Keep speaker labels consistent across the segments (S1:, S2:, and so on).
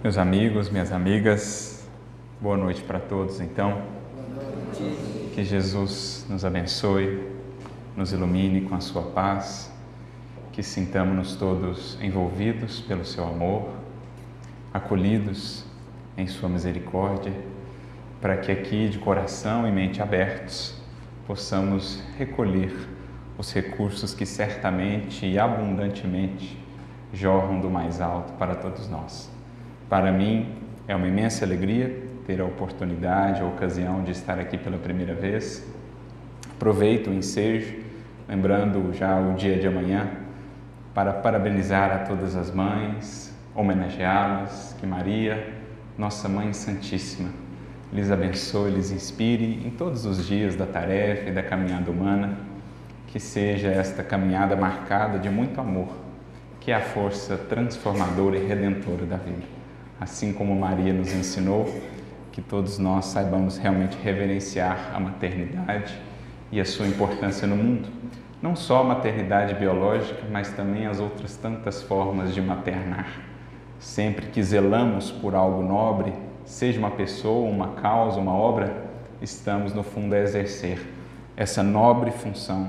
S1: Meus amigos, minhas amigas, boa noite para todos então. Que Jesus nos abençoe, nos ilumine com a sua paz, que sintamos-nos todos envolvidos pelo seu amor, acolhidos em sua misericórdia, para que aqui de coração e mente abertos possamos recolher os recursos que certamente e abundantemente jorram do mais alto para todos nós. Para mim é uma imensa alegria ter a oportunidade, a ocasião de estar aqui pela primeira vez. Aproveito o ensejo, lembrando já o dia de amanhã, para parabenizar a todas as mães, homenageá-las, que Maria, nossa Mãe Santíssima, lhes abençoe, lhes inspire em todos os dias da tarefa e da caminhada humana, que seja esta caminhada marcada de muito amor, que é a força transformadora e redentora da vida assim como Maria nos ensinou, que todos nós saibamos realmente reverenciar a maternidade e a sua importância no mundo. Não só a maternidade biológica, mas também as outras tantas formas de maternar. Sempre que zelamos por algo nobre, seja uma pessoa, uma causa, uma obra, estamos no fundo a exercer essa nobre função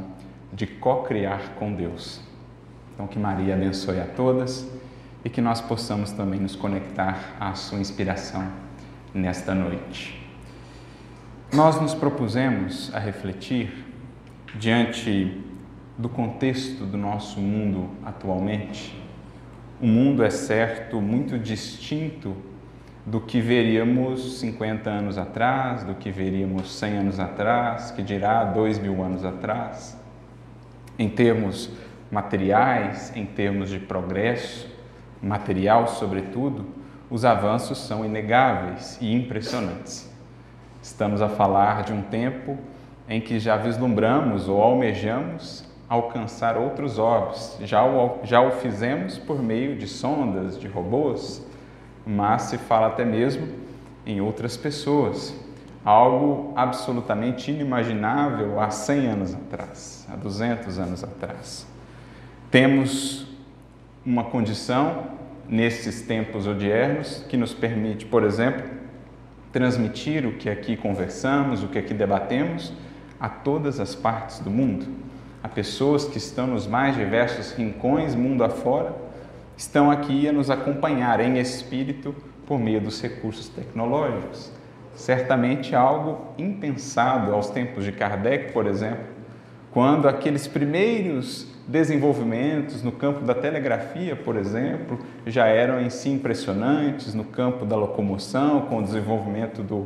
S1: de co-criar com Deus. Então, que Maria abençoe a todas e que nós possamos também nos conectar à sua inspiração nesta noite. Nós nos propusemos a refletir diante do contexto do nosso mundo atualmente. O mundo é certo muito distinto do que veríamos 50 anos atrás, do que veríamos 100 anos atrás, que dirá 2 mil anos atrás, em termos materiais, em termos de progresso, material, sobretudo, os avanços são inegáveis e impressionantes. Estamos a falar de um tempo em que já vislumbramos ou almejamos alcançar outros orbes. Já o, já o fizemos por meio de sondas, de robôs, mas se fala até mesmo em outras pessoas. Algo absolutamente inimaginável há 100 anos atrás, há 200 anos atrás. Temos uma condição nesses tempos odiernos que nos permite, por exemplo, transmitir o que aqui conversamos, o que aqui debatemos a todas as partes do mundo. A pessoas que estão nos mais diversos rincões, mundo afora, estão aqui a nos acompanhar em espírito por meio dos recursos tecnológicos. Certamente algo impensado aos tempos de Kardec, por exemplo, quando aqueles primeiros desenvolvimentos no campo da telegrafia, por exemplo, já eram em si impressionantes, no campo da locomoção, com o desenvolvimento do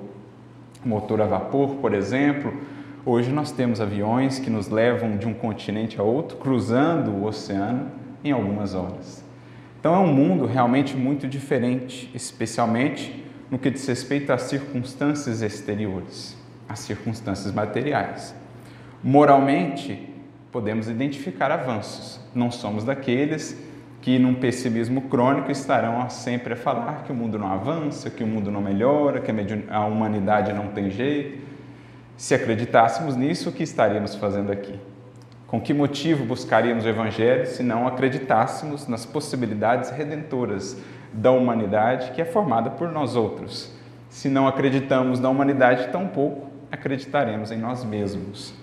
S1: motor a vapor, por exemplo. Hoje nós temos aviões que nos levam de um continente a outro, cruzando o oceano em algumas horas. Então é um mundo realmente muito diferente, especialmente no que diz respeito às circunstâncias exteriores, às circunstâncias materiais. Moralmente, podemos identificar avanços. Não somos daqueles que, num pessimismo crônico, estarão sempre a falar que o mundo não avança, que o mundo não melhora, que a humanidade não tem jeito. Se acreditássemos nisso, o que estaríamos fazendo aqui? Com que motivo buscaríamos o Evangelho se não acreditássemos nas possibilidades redentoras da humanidade que é formada por nós outros? Se não acreditamos na humanidade, tampouco acreditaremos em nós mesmos.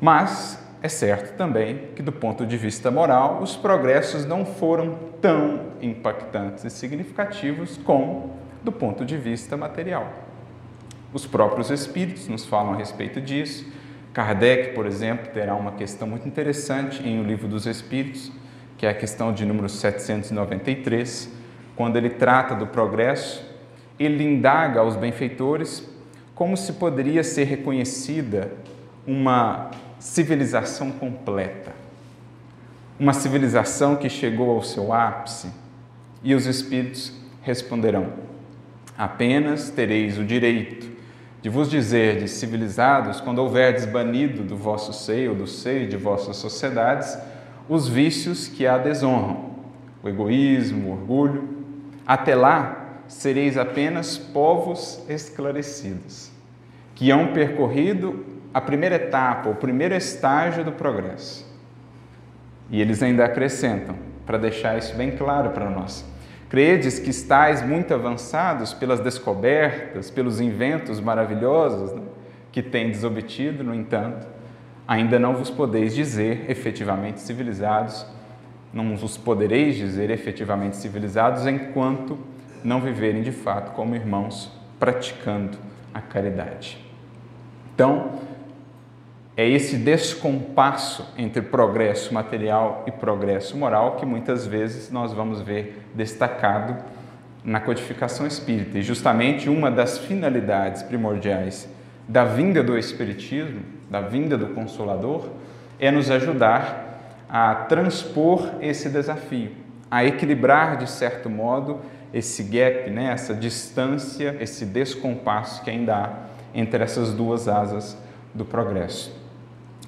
S1: Mas é certo também que, do ponto de vista moral, os progressos não foram tão impactantes e significativos como do ponto de vista material. Os próprios espíritos nos falam a respeito disso. Kardec, por exemplo, terá uma questão muito interessante em O Livro dos Espíritos, que é a questão de número 793, quando ele trata do progresso, ele indaga aos benfeitores como se poderia ser reconhecida uma civilização completa. Uma civilização que chegou ao seu ápice. E os espíritos responderão: Apenas tereis o direito de vos dizer de civilizados quando houverdes banido do vosso seio, do seio de vossas sociedades, os vícios que a desonram, o egoísmo, o orgulho. Até lá, sereis apenas povos esclarecidos, que hão percorrido a primeira etapa, o primeiro estágio do progresso. E eles ainda acrescentam, para deixar isso bem claro para nós, Credes que estáis muito avançados pelas descobertas, pelos inventos maravilhosos né, que tendes obtido, no entanto, ainda não vos podeis dizer efetivamente civilizados, não vos podereis dizer efetivamente civilizados enquanto não viverem de fato como irmãos, praticando a caridade. Então, é esse descompasso entre progresso material e progresso moral que muitas vezes nós vamos ver destacado na codificação espírita. E justamente uma das finalidades primordiais da vinda do Espiritismo, da vinda do Consolador, é nos ajudar a transpor esse desafio, a equilibrar de certo modo esse gap, né, essa distância, esse descompasso que ainda há entre essas duas asas do progresso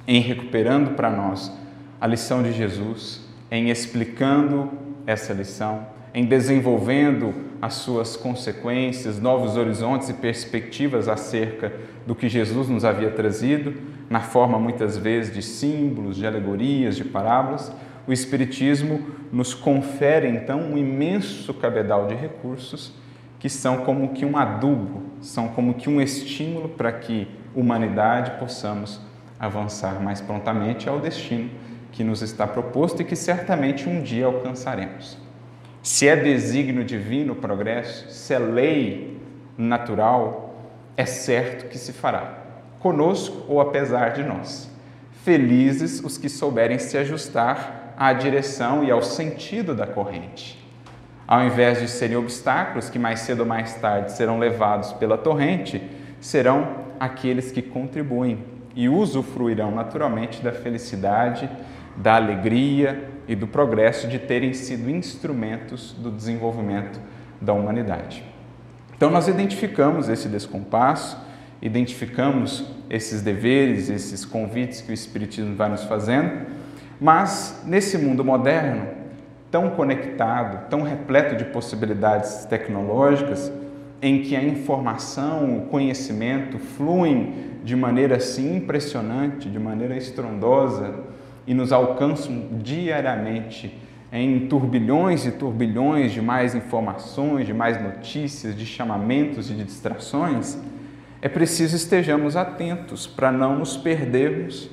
S1: em recuperando para nós a lição de Jesus, em explicando essa lição, em desenvolvendo as suas consequências, novos horizontes e perspectivas acerca do que Jesus nos havia trazido, na forma muitas vezes de símbolos, de alegorias, de parábolas, o Espiritismo nos confere então um imenso cabedal de recursos que são como que um adubo, são como que um estímulo para que humanidade possamos avançar mais prontamente ao destino que nos está proposto e que certamente um dia alcançaremos. Se é desígnio divino o progresso, se é lei natural, é certo que se fará, conosco ou apesar de nós. Felizes os que souberem se ajustar à direção e ao sentido da corrente. Ao invés de serem obstáculos que mais cedo ou mais tarde serão levados pela torrente, serão aqueles que contribuem e usufruirão naturalmente da felicidade, da alegria e do progresso de terem sido instrumentos do desenvolvimento da humanidade. Então, nós identificamos esse descompasso, identificamos esses deveres, esses convites que o Espiritismo vai nos fazendo, mas nesse mundo moderno, tão conectado, tão repleto de possibilidades tecnológicas, em que a informação, o conhecimento fluem de maneira assim impressionante, de maneira estrondosa e nos alcançam diariamente em turbilhões e turbilhões de mais informações, de mais notícias, de chamamentos e de distrações, é preciso estejamos atentos para não nos perdermos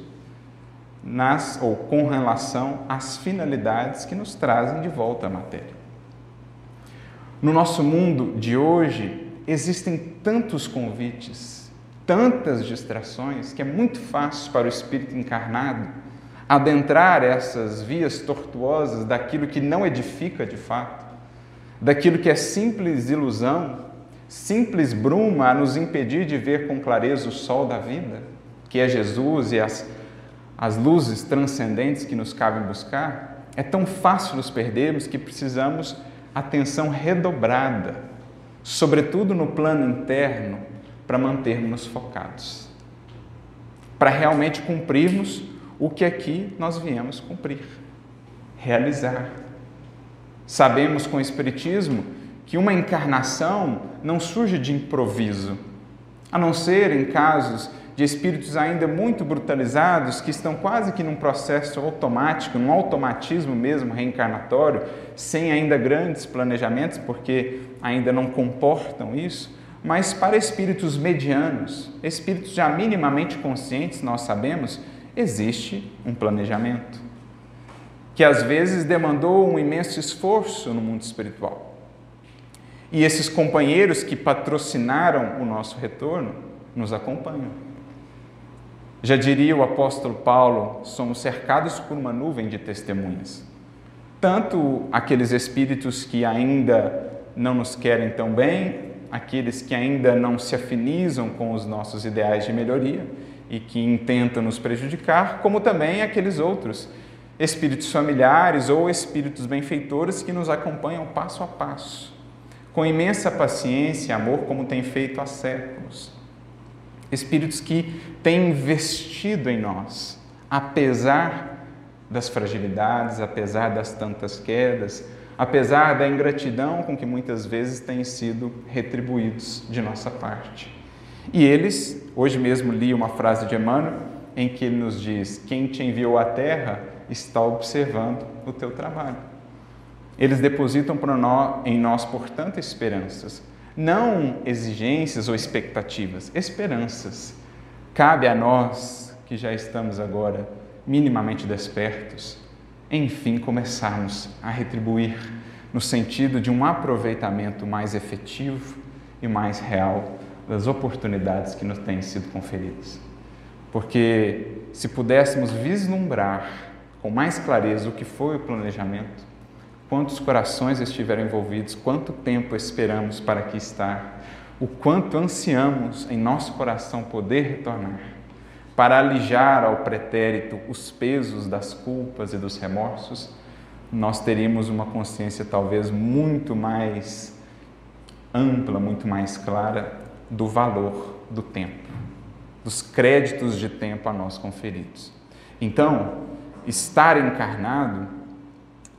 S1: nas ou com relação às finalidades que nos trazem de volta à matéria. No nosso mundo de hoje existem tantos convites tantas distrações que é muito fácil para o espírito encarnado adentrar essas vias tortuosas daquilo que não edifica de fato, daquilo que é simples ilusão, simples bruma a nos impedir de ver com clareza o sol da vida, que é Jesus e as, as luzes transcendentes que nos cabem buscar, é tão fácil nos perdermos que precisamos atenção redobrada, sobretudo no plano interno, para mantermos focados, para realmente cumprirmos o que aqui nós viemos cumprir, realizar. Sabemos com o Espiritismo que uma encarnação não surge de improviso, a não ser em casos de espíritos ainda muito brutalizados que estão quase que num processo automático, num automatismo mesmo reencarnatório, sem ainda grandes planejamentos, porque ainda não comportam isso. Mas para espíritos medianos, espíritos já minimamente conscientes, nós sabemos, existe um planejamento que às vezes demandou um imenso esforço no mundo espiritual. E esses companheiros que patrocinaram o nosso retorno nos acompanham. Já diria o apóstolo Paulo, somos cercados por uma nuvem de testemunhas. Tanto aqueles espíritos que ainda não nos querem tão bem, aqueles que ainda não se afinizam com os nossos ideais de melhoria e que intentam nos prejudicar, como também aqueles outros espíritos familiares ou espíritos benfeitores que nos acompanham passo a passo, com imensa paciência e amor, como tem feito há séculos. Espíritos que têm investido em nós, apesar das fragilidades, apesar das tantas quedas, apesar da ingratidão com que muitas vezes têm sido retribuídos de nossa parte. E eles, hoje mesmo li uma frase de Emmanuel em que ele nos diz: Quem te enviou à terra está observando o teu trabalho. eles depositam nós, em nós, portanto, esperanças. Não exigências ou expectativas, esperanças. Cabe a nós, que já estamos agora minimamente despertos, enfim começarmos a retribuir no sentido de um aproveitamento mais efetivo e mais real das oportunidades que nos têm sido conferidas. Porque se pudéssemos vislumbrar com mais clareza o que foi o planejamento, quantos corações estiveram envolvidos, quanto tempo esperamos para aqui estar, o quanto ansiamos em nosso coração poder retornar, para alijar ao pretérito os pesos das culpas e dos remorsos, nós teríamos uma consciência talvez muito mais ampla, muito mais clara do valor do tempo, dos créditos de tempo a nós conferidos. Então, estar encarnado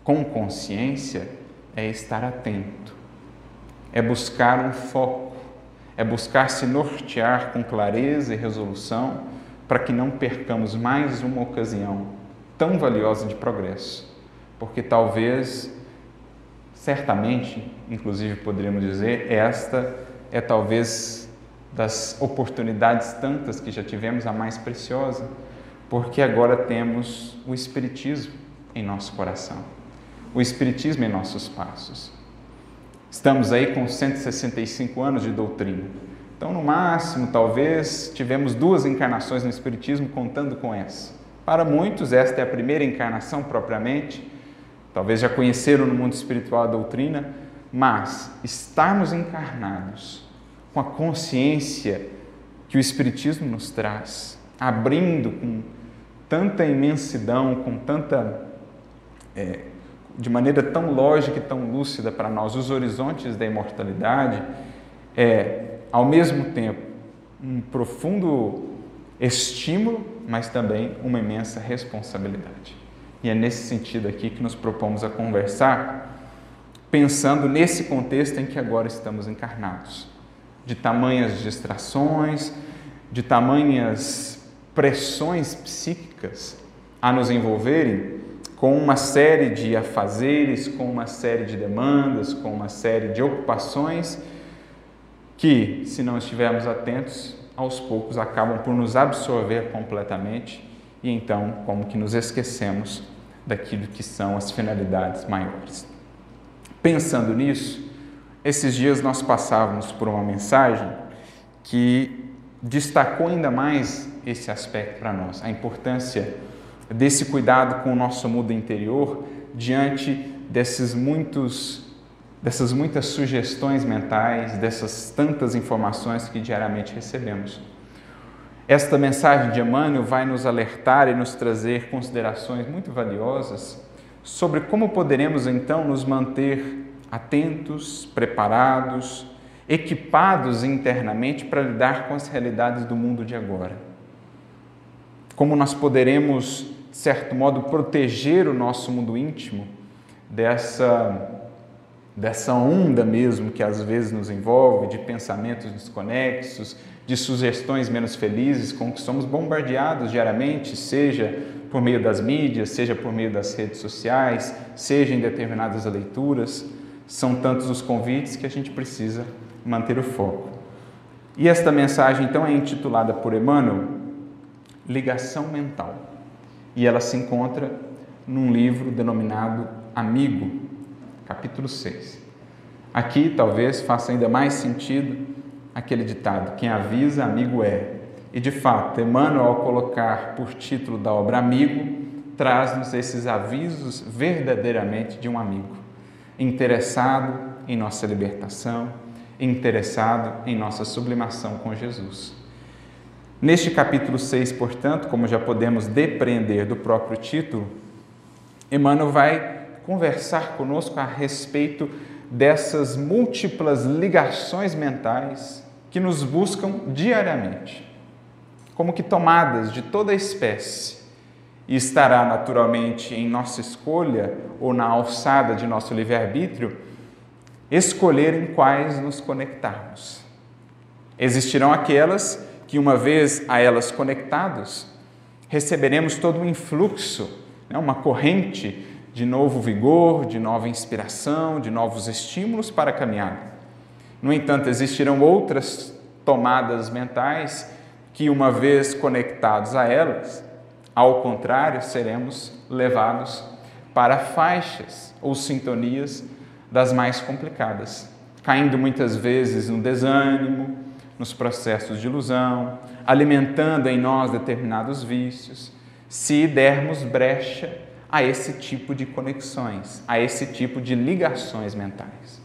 S1: com consciência é estar atento, é buscar um foco, é buscar se nortear com clareza e resolução para que não percamos mais uma ocasião tão valiosa de progresso, porque talvez, certamente, inclusive poderíamos dizer, esta é talvez das oportunidades tantas que já tivemos a mais preciosa, porque agora temos o Espiritismo em nosso coração, o Espiritismo em nossos passos. Estamos aí com 165 anos de doutrina. Então, no máximo, talvez, tivemos duas encarnações no Espiritismo contando com essa. Para muitos, esta é a primeira encarnação propriamente, talvez já conheceram no mundo espiritual a doutrina, mas estarmos encarnados com a consciência que o Espiritismo nos traz, abrindo com tanta imensidão, com tanta. É, de maneira tão lógica e tão lúcida para nós os horizontes da imortalidade, é, ao mesmo tempo, um profundo estímulo, mas também uma imensa responsabilidade. E é nesse sentido aqui que nos propomos a conversar, pensando nesse contexto em que agora estamos encarnados de tamanhas distrações, de tamanhas pressões psíquicas a nos envolverem com uma série de afazeres, com uma série de demandas, com uma série de ocupações que, se não estivermos atentos, aos poucos acabam por nos absorver completamente e então como que nos esquecemos daquilo que são as finalidades maiores. Pensando nisso, esses dias nós passávamos por uma mensagem que destacou ainda mais esse aspecto para nós, a importância desse cuidado com o nosso mundo interior diante desses muitos dessas muitas sugestões mentais, dessas tantas informações que diariamente recebemos. Esta mensagem de Emmanuel vai nos alertar e nos trazer considerações muito valiosas sobre como poderemos então nos manter atentos, preparados, equipados internamente para lidar com as realidades do mundo de agora. Como nós poderemos, de certo modo, proteger o nosso mundo íntimo dessa dessa onda mesmo que às vezes nos envolve, de pensamentos desconexos, de sugestões menos felizes com que somos bombardeados diariamente, seja por meio das mídias, seja por meio das redes sociais, seja em determinadas leituras. São tantos os convites que a gente precisa manter o foco. E esta mensagem, então, é intitulada por Emmanuel Ligação Mental. E ela se encontra num livro denominado Amigo, capítulo 6. Aqui talvez faça ainda mais sentido aquele ditado: quem avisa, amigo é. E de fato, Emmanuel, ao colocar por título da obra Amigo, traz-nos esses avisos verdadeiramente de um amigo interessado em nossa libertação, interessado em nossa sublimação com Jesus. Neste capítulo 6, portanto, como já podemos depreender do próprio título, Emmanuel vai conversar conosco a respeito dessas múltiplas ligações mentais que nos buscam diariamente, como que tomadas de toda espécie e estará naturalmente em nossa escolha ou na alçada de nosso livre-arbítrio escolher em quais nos conectarmos. Existirão aquelas que, uma vez a elas conectados, receberemos todo um influxo, né, uma corrente de novo vigor, de nova inspiração, de novos estímulos para a caminhada. No entanto, existirão outras tomadas mentais que, uma vez conectados a elas, ao contrário, seremos levados para faixas ou sintonias das mais complicadas, caindo muitas vezes no desânimo, nos processos de ilusão, alimentando em nós determinados vícios, se dermos brecha a esse tipo de conexões, a esse tipo de ligações mentais.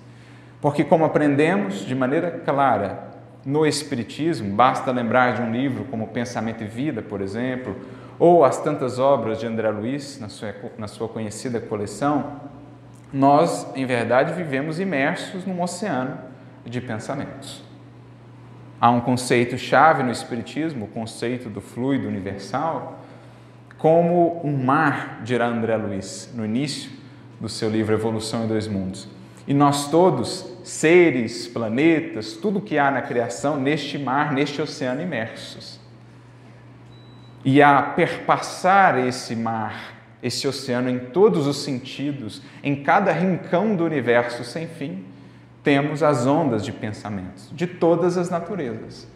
S1: Porque, como aprendemos de maneira clara no Espiritismo, basta lembrar de um livro como Pensamento e Vida, por exemplo, ou as tantas obras de André Luiz na sua, na sua conhecida coleção, nós, em verdade, vivemos imersos num oceano de pensamentos. Há um conceito chave no Espiritismo, o conceito do fluido universal, como um mar, dirá André Luiz, no início do seu livro Evolução em Dois Mundos. E nós todos, seres, planetas, tudo que há na criação, neste mar, neste oceano imersos. E a perpassar esse mar, esse oceano em todos os sentidos, em cada rincão do universo sem fim, temos as ondas de pensamentos de todas as naturezas.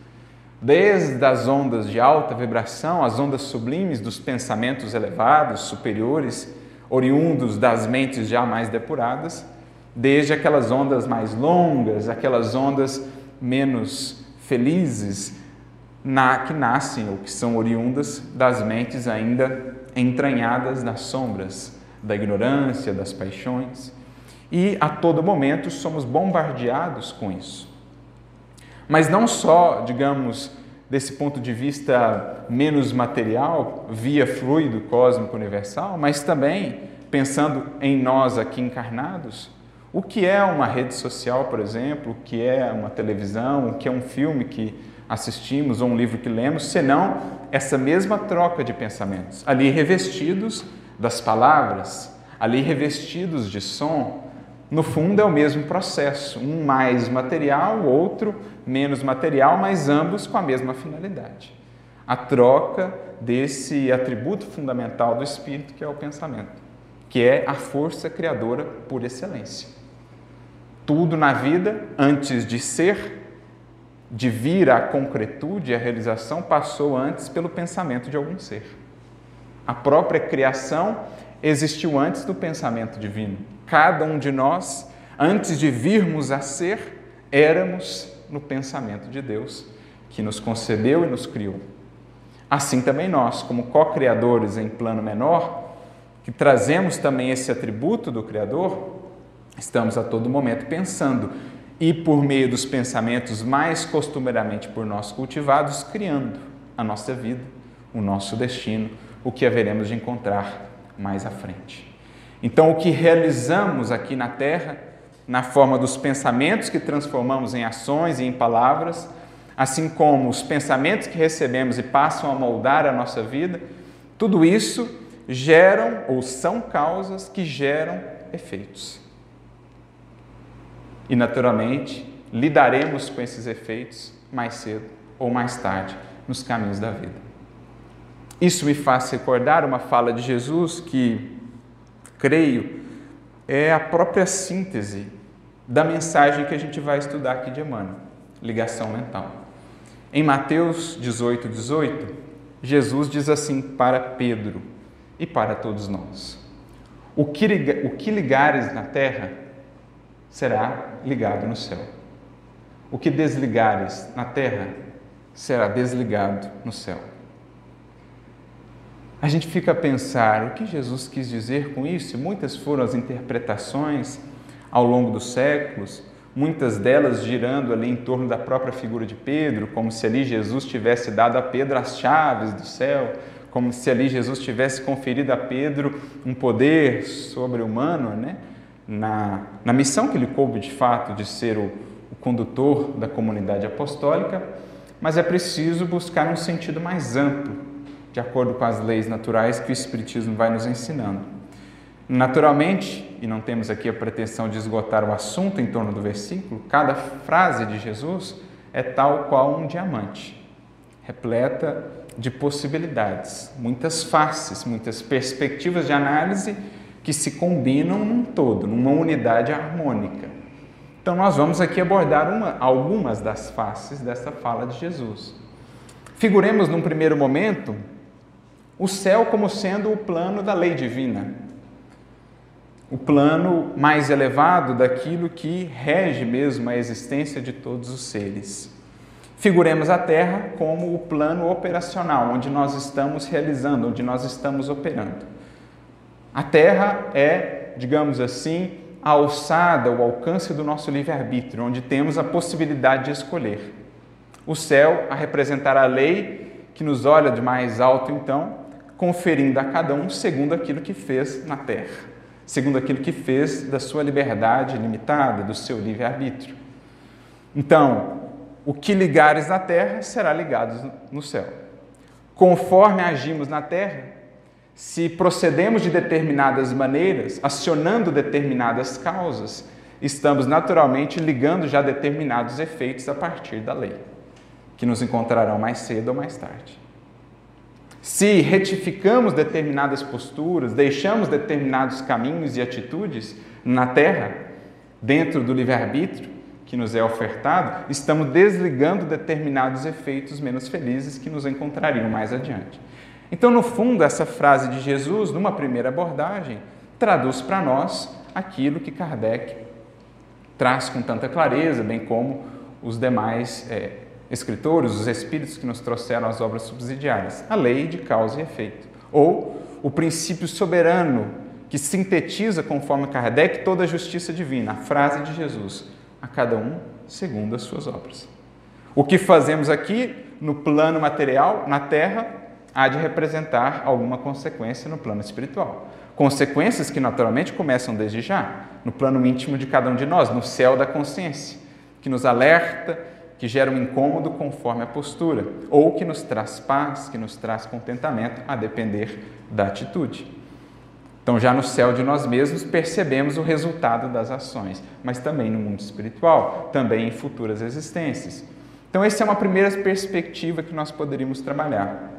S1: Desde as ondas de alta vibração, as ondas sublimes dos pensamentos elevados, superiores, oriundos das mentes já mais depuradas, desde aquelas ondas mais longas, aquelas ondas menos felizes, na, que nascem ou que são oriundas das mentes ainda entranhadas nas sombras da ignorância, das paixões. E a todo momento somos bombardeados com isso. Mas não só, digamos, desse ponto de vista menos material, via fluido cósmico universal, mas também pensando em nós aqui encarnados, o que é uma rede social, por exemplo, o que é uma televisão, o que é um filme que assistimos ou um livro que lemos, senão essa mesma troca de pensamentos, ali revestidos das palavras, ali revestidos de som. No fundo é o mesmo processo, um mais material, outro menos material, mas ambos com a mesma finalidade. A troca desse atributo fundamental do espírito que é o pensamento, que é a força criadora por excelência. Tudo na vida, antes de ser, de vir à concretude, à realização, passou antes pelo pensamento de algum ser. A própria criação existiu antes do pensamento divino. Cada um de nós, antes de virmos a ser, éramos no pensamento de Deus, que nos concebeu e nos criou. Assim também nós, como co-criadores em plano menor, que trazemos também esse atributo do Criador, Estamos a todo momento pensando e, por meio dos pensamentos mais costumeiramente por nós cultivados, criando a nossa vida, o nosso destino, o que haveremos de encontrar mais à frente. Então, o que realizamos aqui na Terra, na forma dos pensamentos que transformamos em ações e em palavras, assim como os pensamentos que recebemos e passam a moldar a nossa vida, tudo isso geram ou são causas que geram efeitos e, naturalmente, lidaremos com esses efeitos mais cedo ou mais tarde nos caminhos da vida. Isso me faz recordar uma fala de Jesus que, creio, é a própria síntese da mensagem que a gente vai estudar aqui de Emmanuel, ligação mental. Em Mateus 18, 18, Jesus diz assim para Pedro e para todos nós: O que, o que ligares na terra será ligado no céu. O que desligares na terra será desligado no céu. A gente fica a pensar o que Jesus quis dizer com isso, muitas foram as interpretações ao longo dos séculos, muitas delas girando ali em torno da própria figura de Pedro, como se ali Jesus tivesse dado a Pedro as chaves do céu, como se ali Jesus tivesse conferido a Pedro um poder sobre-humano, né? na, na missão que lhe coube de fato de ser o, o condutor da comunidade apostólica, mas é preciso buscar um sentido mais amplo, de acordo com as leis naturais que o Espiritismo vai nos ensinando. Naturalmente, e não temos aqui a pretensão de esgotar o assunto em torno do versículo, cada frase de Jesus é tal qual um diamante, repleta de possibilidades, muitas faces, muitas perspectivas de análise que se combinam num todo, numa unidade harmônica. Então, nós vamos aqui abordar uma, algumas das faces dessa fala de Jesus. Figuremos num primeiro momento o céu como sendo o plano da lei divina, o plano mais elevado daquilo que rege mesmo a existência de todos os seres. Figuremos a Terra como o plano operacional, onde nós estamos realizando, onde nós estamos operando. A Terra é, digamos assim, a alçada, o alcance do nosso livre-arbítrio, onde temos a possibilidade de escolher. O céu a representar a lei que nos olha de mais alto, então, conferindo a cada um segundo aquilo que fez na terra, segundo aquilo que fez da sua liberdade limitada, do seu livre-arbítrio. Então, o que ligares na terra será ligado no céu. Conforme agimos na terra, se procedemos de determinadas maneiras, acionando determinadas causas, estamos naturalmente ligando já determinados efeitos a partir da lei, que nos encontrarão mais cedo ou mais tarde. Se retificamos determinadas posturas, deixamos determinados caminhos e atitudes na terra, dentro do livre-arbítrio, que nos é ofertado, estamos desligando determinados efeitos menos felizes que nos encontrariam mais adiante. Então, no fundo, essa frase de Jesus, numa primeira abordagem, traduz para nós aquilo que Kardec traz com tanta clareza, bem como os demais é, escritores, os espíritos que nos trouxeram as obras subsidiárias, a lei de causa e efeito, ou o princípio soberano que sintetiza, conforme Kardec, toda a justiça divina, a frase de Jesus a cada um segundo as suas obras. O que fazemos aqui no plano material, na terra, há de representar alguma consequência no plano espiritual. Consequências que naturalmente começam desde já, no plano íntimo de cada um de nós, no céu da consciência, que nos alerta, que gera um incômodo conforme a postura, ou que nos traz paz, que nos traz contentamento, a depender da atitude. Então, já no céu de nós mesmos, percebemos o resultado das ações, mas também no mundo espiritual, também em futuras existências. Então, essa é uma primeira perspectiva que nós poderíamos trabalhar.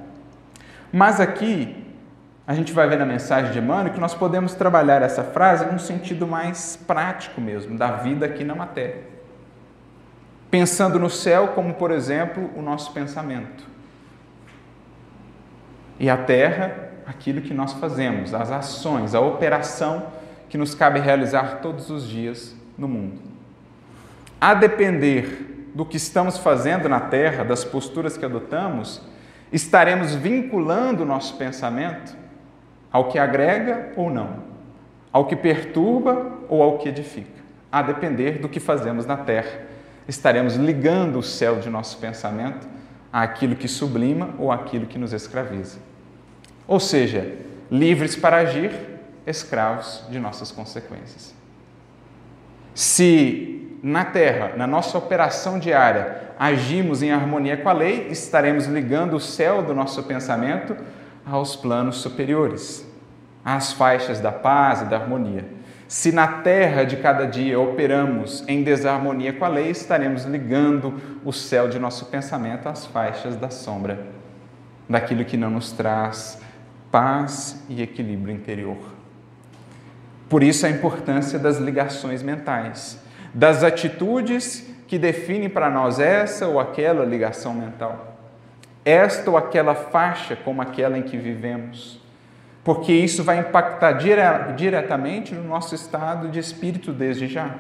S1: Mas aqui, a gente vai ver na mensagem de Emmanuel que nós podemos trabalhar essa frase num sentido mais prático mesmo, da vida aqui na matéria. Pensando no céu como, por exemplo, o nosso pensamento. E a terra aquilo que nós fazemos, as ações, a operação que nos cabe realizar todos os dias no mundo. A depender do que estamos fazendo na Terra, das posturas que adotamos, estaremos vinculando o nosso pensamento ao que agrega ou não, ao que perturba ou ao que edifica. A depender do que fazemos na Terra, estaremos ligando o céu de nosso pensamento àquilo que sublima ou àquilo que nos escraviza. Ou seja, livres para agir, escravos de nossas consequências. Se na terra, na nossa operação diária, agimos em harmonia com a lei, estaremos ligando o céu do nosso pensamento aos planos superiores, às faixas da paz e da harmonia. Se na terra de cada dia operamos em desarmonia com a lei, estaremos ligando o céu de nosso pensamento às faixas da sombra, daquilo que não nos traz paz e equilíbrio interior. Por isso a importância das ligações mentais, das atitudes que definem para nós essa ou aquela ligação mental, esta ou aquela faixa como aquela em que vivemos, porque isso vai impactar dire diretamente no nosso estado de espírito desde já.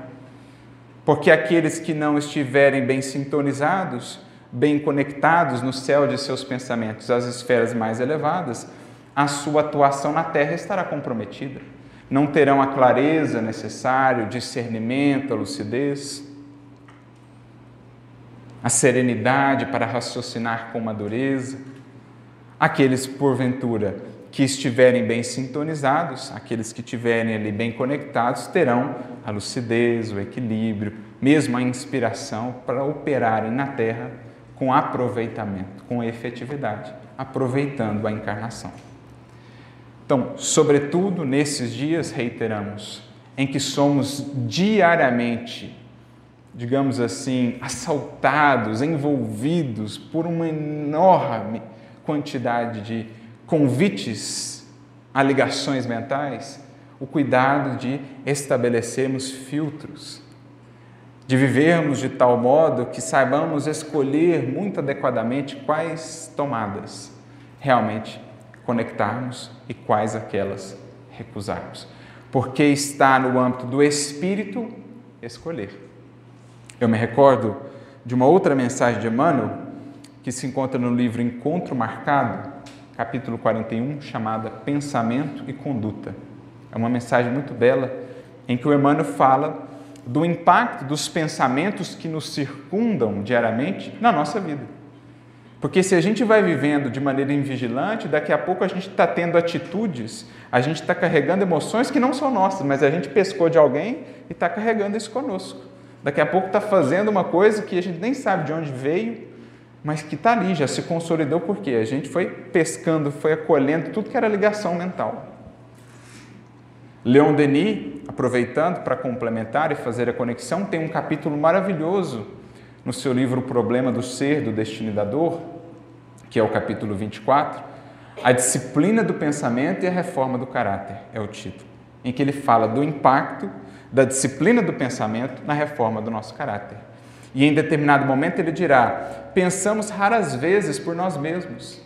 S1: Porque aqueles que não estiverem bem sintonizados, bem conectados no céu de seus pensamentos às esferas mais elevadas, a sua atuação na terra estará comprometida. Não terão a clareza necessária, o discernimento, a lucidez, a serenidade para raciocinar com madureza. Aqueles, porventura, que estiverem bem sintonizados, aqueles que estiverem ali bem conectados, terão a lucidez, o equilíbrio, mesmo a inspiração para operarem na terra com aproveitamento, com efetividade, aproveitando a encarnação. Então, sobretudo nesses dias, reiteramos, em que somos diariamente, digamos assim, assaltados, envolvidos por uma enorme quantidade de convites a ligações mentais, o cuidado de estabelecermos filtros, de vivermos de tal modo que saibamos escolher muito adequadamente quais tomadas realmente conectarmos e quais aquelas recusarmos. Porque está no âmbito do espírito escolher. Eu me recordo de uma outra mensagem de Emmanuel que se encontra no livro Encontro Marcado, capítulo 41, chamada Pensamento e Conduta. É uma mensagem muito bela em que o Emmanuel fala do impacto dos pensamentos que nos circundam diariamente na nossa vida. Porque se a gente vai vivendo de maneira invigilante, daqui a pouco a gente está tendo atitudes, a gente está carregando emoções que não são nossas, mas a gente pescou de alguém e está carregando isso conosco. Daqui a pouco está fazendo uma coisa que a gente nem sabe de onde veio, mas que está ali, já se consolidou porque a gente foi pescando, foi acolhendo tudo que era ligação mental. Leon Denis, aproveitando para complementar e fazer a conexão, tem um capítulo maravilhoso no seu livro O Problema do Ser, do Destino da Dor, que é o capítulo 24, A Disciplina do Pensamento e a Reforma do Caráter, é o título, em que ele fala do impacto da disciplina do pensamento na reforma do nosso caráter. E em determinado momento ele dirá: pensamos raras vezes por nós mesmos,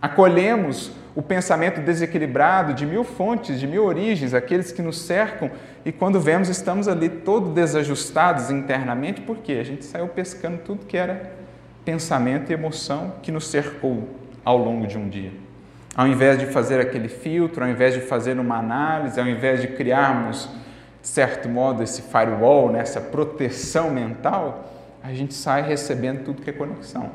S1: acolhemos o pensamento desequilibrado de mil fontes, de mil origens, aqueles que nos cercam, e quando vemos, estamos ali todos desajustados internamente, porque a gente saiu pescando tudo que era pensamento e emoção que nos cercou ao longo de um dia. Ao invés de fazer aquele filtro, ao invés de fazer uma análise, ao invés de criarmos, de certo modo, esse firewall, né, essa proteção mental, a gente sai recebendo tudo que é conexão.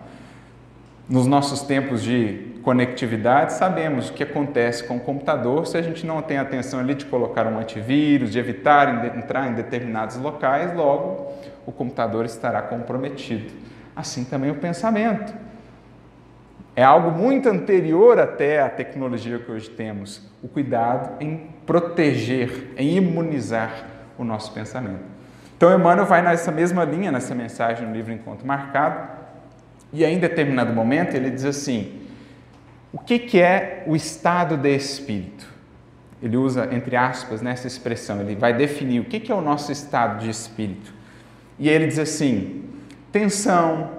S1: Nos nossos tempos de conectividade, sabemos o que acontece com o computador se a gente não tem atenção ali de colocar um antivírus, de evitar entrar em determinados locais, logo o computador estará comprometido. Assim também o pensamento. É algo muito anterior até à tecnologia que hoje temos, o cuidado em proteger, em imunizar o nosso pensamento. Então, Emmanuel vai nessa mesma linha, nessa mensagem no livro Encontro Marcado, e aí, em determinado momento, ele diz assim: o que, que é o estado de espírito? Ele usa, entre aspas, nessa expressão, ele vai definir o que, que é o nosso estado de espírito. E ele diz assim: tensão,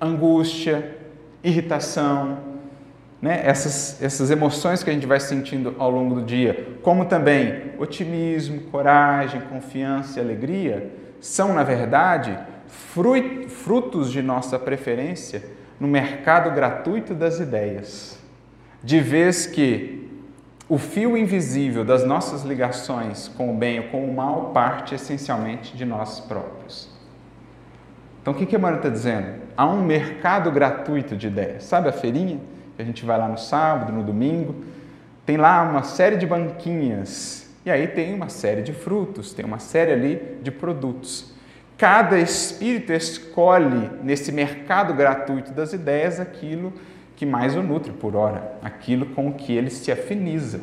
S1: angústia, irritação, né? essas, essas emoções que a gente vai sentindo ao longo do dia, como também otimismo, coragem, confiança e alegria, são, na verdade, frutos de nossa preferência no mercado gratuito das ideias, de vez que o fio invisível das nossas ligações com o bem ou com o mal parte essencialmente de nós próprios. Então, o que, a Emmanuel está dizendo? Há um mercado gratuito de ideias. Sabe a feirinha? A gente vai lá no sábado, no domingo, tem lá uma série de banquinhas e aí tem uma série de frutos, tem uma série ali de produtos. Cada espírito escolhe nesse mercado gratuito das ideias aquilo que mais o nutre por hora, aquilo com o que ele se afiniza.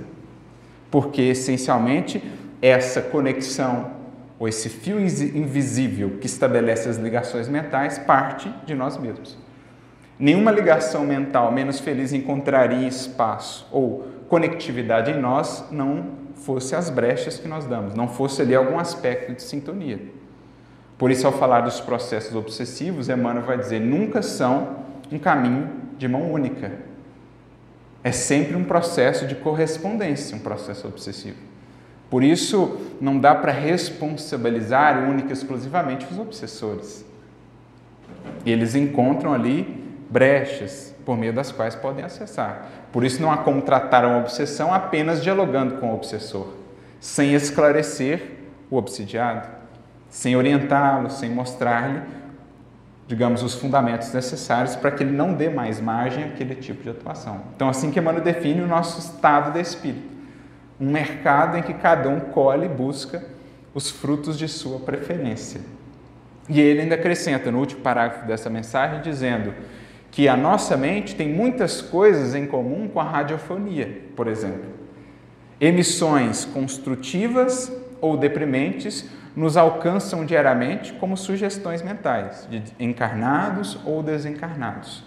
S1: Porque essencialmente essa conexão ou esse fio invisível que estabelece as ligações mentais parte de nós mesmos. Nenhuma ligação mental menos feliz encontraria espaço ou conectividade em nós não fosse as brechas que nós damos, não fosse ali algum aspecto de sintonia. Por isso, ao falar dos processos obsessivos, Emmanuel vai dizer: nunca são um caminho de mão única. É sempre um processo de correspondência, um processo obsessivo. Por isso, não dá para responsabilizar única e exclusivamente os obsessores. Eles encontram ali brechas por meio das quais podem acessar. Por isso, não há como tratar uma obsessão apenas dialogando com o obsessor, sem esclarecer o obsidiado sem orientá-lo, sem mostrar-lhe, digamos, os fundamentos necessários para que ele não dê mais margem àquele tipo de atuação. Então, assim que Emmanuel define o nosso estado de espírito, um mercado em que cada um colhe e busca os frutos de sua preferência. E ele ainda acrescenta no último parágrafo dessa mensagem, dizendo que a nossa mente tem muitas coisas em comum com a radiofonia, por exemplo. Emissões construtivas ou deprimentes nos alcançam diariamente como sugestões mentais, de encarnados ou desencarnados,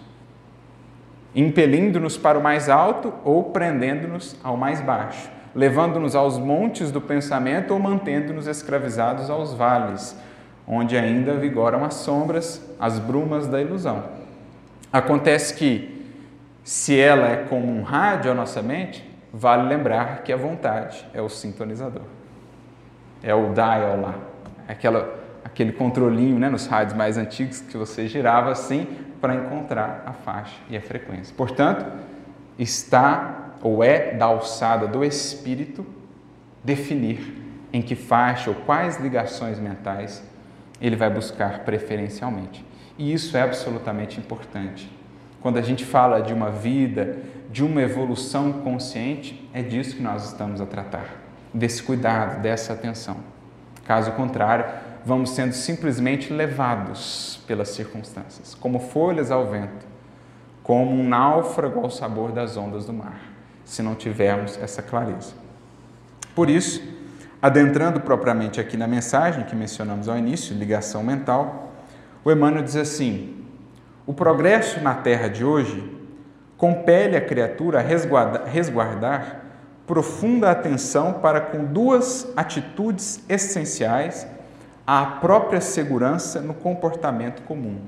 S1: impelindo-nos para o mais alto ou prendendo-nos ao mais baixo, levando-nos aos montes do pensamento ou mantendo-nos escravizados aos vales, onde ainda vigoram as sombras, as brumas da ilusão. Acontece que, se ela é como um rádio à nossa mente, vale lembrar que a vontade é o sintonizador. É o dial lá, aquela, aquele controlinho né, nos rádios mais antigos que você girava assim para encontrar a faixa e a frequência. Portanto, está ou é da alçada do espírito definir em que faixa ou quais ligações mentais ele vai buscar preferencialmente. E isso é absolutamente importante. Quando a gente fala de uma vida, de uma evolução consciente, é disso que nós estamos a tratar, desse cuidado, dessa atenção. Caso contrário, vamos sendo simplesmente levados pelas circunstâncias, como folhas ao vento, como um náufrago ao sabor das ondas do mar, se não tivermos essa clareza. Por isso, adentrando propriamente aqui na mensagem que mencionamos ao início, ligação mental, Emmanuel diz assim: o progresso na terra de hoje compele a criatura a resguardar, resguardar profunda atenção para com duas atitudes essenciais à própria segurança no comportamento comum: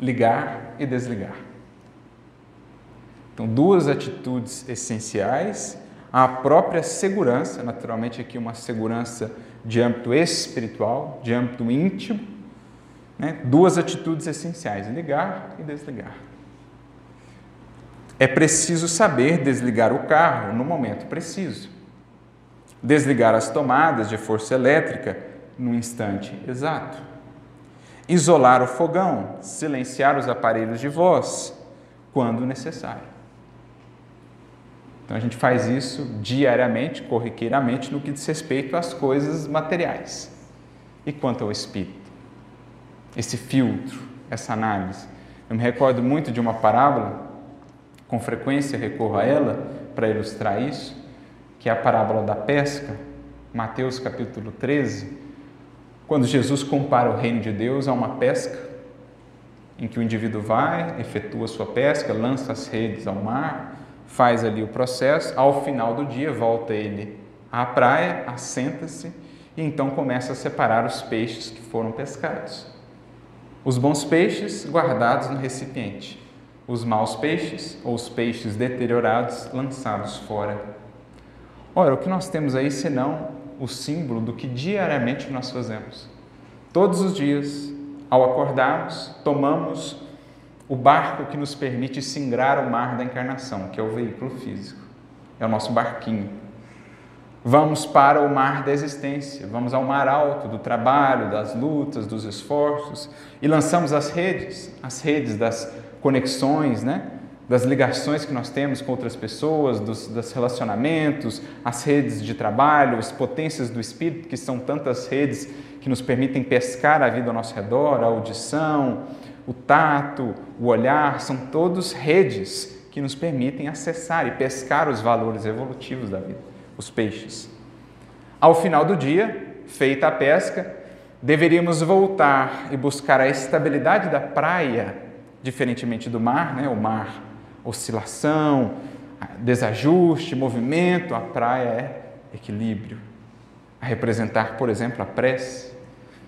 S1: ligar e desligar. Então, duas atitudes essenciais à própria segurança, naturalmente aqui uma segurança de âmbito espiritual, de âmbito íntimo, né? duas atitudes essenciais: ligar e desligar. É preciso saber desligar o carro no momento preciso, desligar as tomadas de força elétrica no instante exato, isolar o fogão, silenciar os aparelhos de voz quando necessário. Então a gente faz isso diariamente, corriqueiramente, no que diz respeito às coisas materiais. E quanto ao espírito? Esse filtro, essa análise. Eu me recordo muito de uma parábola, com frequência recorro a ela para ilustrar isso, que é a parábola da pesca, Mateus capítulo 13, quando Jesus compara o reino de Deus a uma pesca, em que o indivíduo vai, efetua sua pesca, lança as redes ao mar, faz ali o processo, ao final do dia volta ele à praia, assenta-se e então começa a separar os peixes que foram pescados. Os bons peixes guardados no recipiente, os maus peixes ou os peixes deteriorados lançados fora. Ora, o que nós temos aí senão o símbolo do que diariamente nós fazemos? Todos os dias, ao acordarmos, tomamos o barco que nos permite singrar o mar da encarnação, que é o veículo físico, é o nosso barquinho. Vamos para o mar da existência, vamos ao mar alto do trabalho, das lutas, dos esforços e lançamos as redes, as redes das conexões, né? das ligações que nós temos com outras pessoas, dos, dos relacionamentos, as redes de trabalho, as potências do espírito, que são tantas redes que nos permitem pescar a vida ao nosso redor, a audição, o tato, o olhar, são todos redes que nos permitem acessar e pescar os valores evolutivos da vida, os peixes. Ao final do dia, feita a pesca, deveríamos voltar e buscar a estabilidade da praia, diferentemente do mar, né? o mar, oscilação, desajuste, movimento, a praia é equilíbrio. A representar, por exemplo, a prece,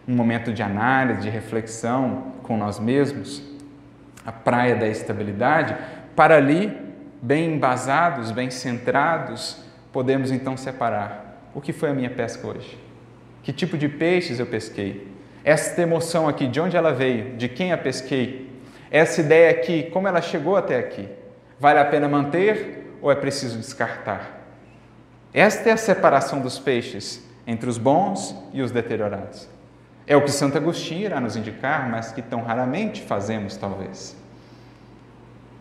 S1: um momento de análise, de reflexão com nós mesmos, a praia da estabilidade, para ali, bem embasados, bem centrados, podemos então separar o que foi a minha pesca hoje, que tipo de peixes eu pesquei, esta emoção aqui, de onde ela veio, de quem a pesquei, essa ideia aqui, como ela chegou até aqui, vale a pena manter ou é preciso descartar? Esta é a separação dos peixes entre os bons e os deteriorados. É o que Santo Agostinho irá nos indicar, mas que tão raramente fazemos, talvez.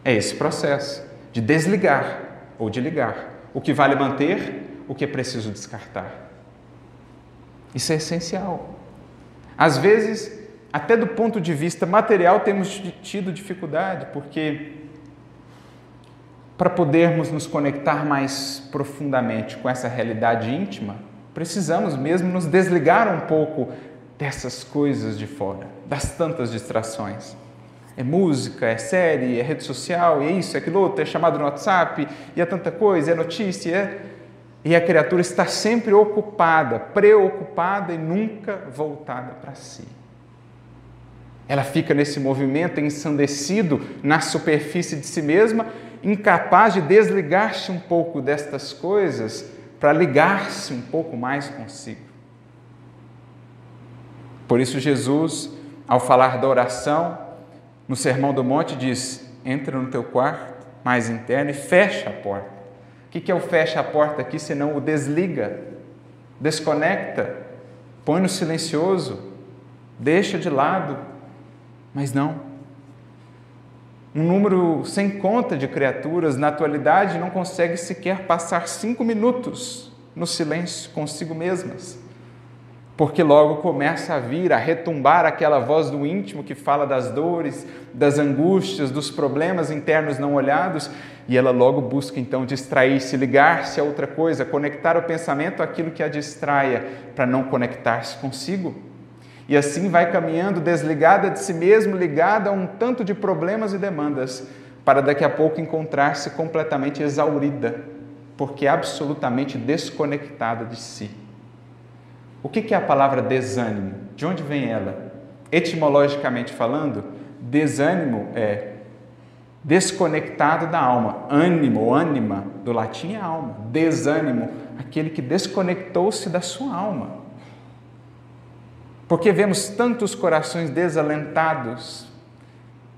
S1: É esse processo de desligar ou de ligar. O que vale manter, o que é preciso descartar. Isso é essencial. Às vezes, até do ponto de vista material, temos tido dificuldade, porque para podermos nos conectar mais profundamente com essa realidade íntima, precisamos mesmo nos desligar um pouco dessas coisas de fora, das tantas distrações. É música, é série, é rede social, é isso, é aquilo outro, é chamado no WhatsApp, e é tanta coisa, é notícia. É... e a criatura está sempre ocupada, preocupada e nunca voltada para si. Ela fica nesse movimento ensandecido na superfície de si mesma, incapaz de desligar-se um pouco destas coisas para ligar-se um pouco mais consigo. Por isso, Jesus, ao falar da oração, no Sermão do Monte, diz: entra no teu quarto mais interno e fecha a porta. O que é o fecha a porta aqui, senão o desliga, desconecta, põe no silencioso, deixa de lado, mas não. Um número sem conta de criaturas na atualidade não consegue sequer passar cinco minutos no silêncio consigo mesmas porque logo começa a vir, a retumbar aquela voz do íntimo que fala das dores, das angústias, dos problemas internos não olhados, e ela logo busca então distrair-se, ligar-se a outra coisa, conectar o pensamento àquilo que a distraia, para não conectar-se consigo. E assim vai caminhando desligada de si mesmo, ligada a um tanto de problemas e demandas, para daqui a pouco encontrar-se completamente exaurida, porque absolutamente desconectada de si. O que é a palavra desânimo? De onde vem ela? Etimologicamente falando, desânimo é desconectado da alma. Ânimo, ânima, do latim é alma. Desânimo, aquele que desconectou-se da sua alma. Porque vemos tantos corações desalentados?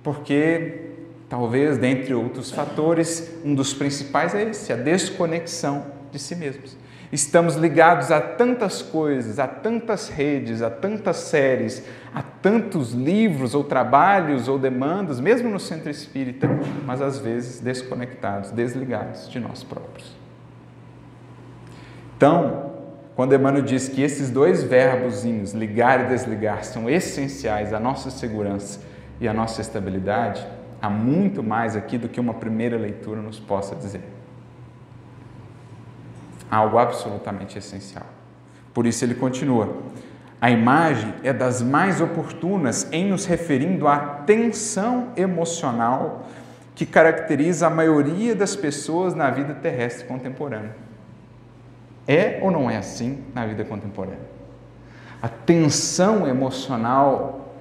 S1: Porque, talvez, dentre outros fatores, um dos principais é esse, a desconexão de si mesmos. Estamos ligados a tantas coisas, a tantas redes, a tantas séries, a tantos livros ou trabalhos ou demandas, mesmo no centro espírita, mas às vezes desconectados, desligados de nós próprios. Então, quando Emmanuel diz que esses dois verbozinhos, ligar e desligar, são essenciais à nossa segurança e à nossa estabilidade, há muito mais aqui do que uma primeira leitura nos possa dizer algo absolutamente essencial. Por isso ele continua: a imagem é das mais oportunas em nos referindo à tensão emocional que caracteriza a maioria das pessoas na vida terrestre contemporânea. É ou não é assim na vida contemporânea? A tensão emocional,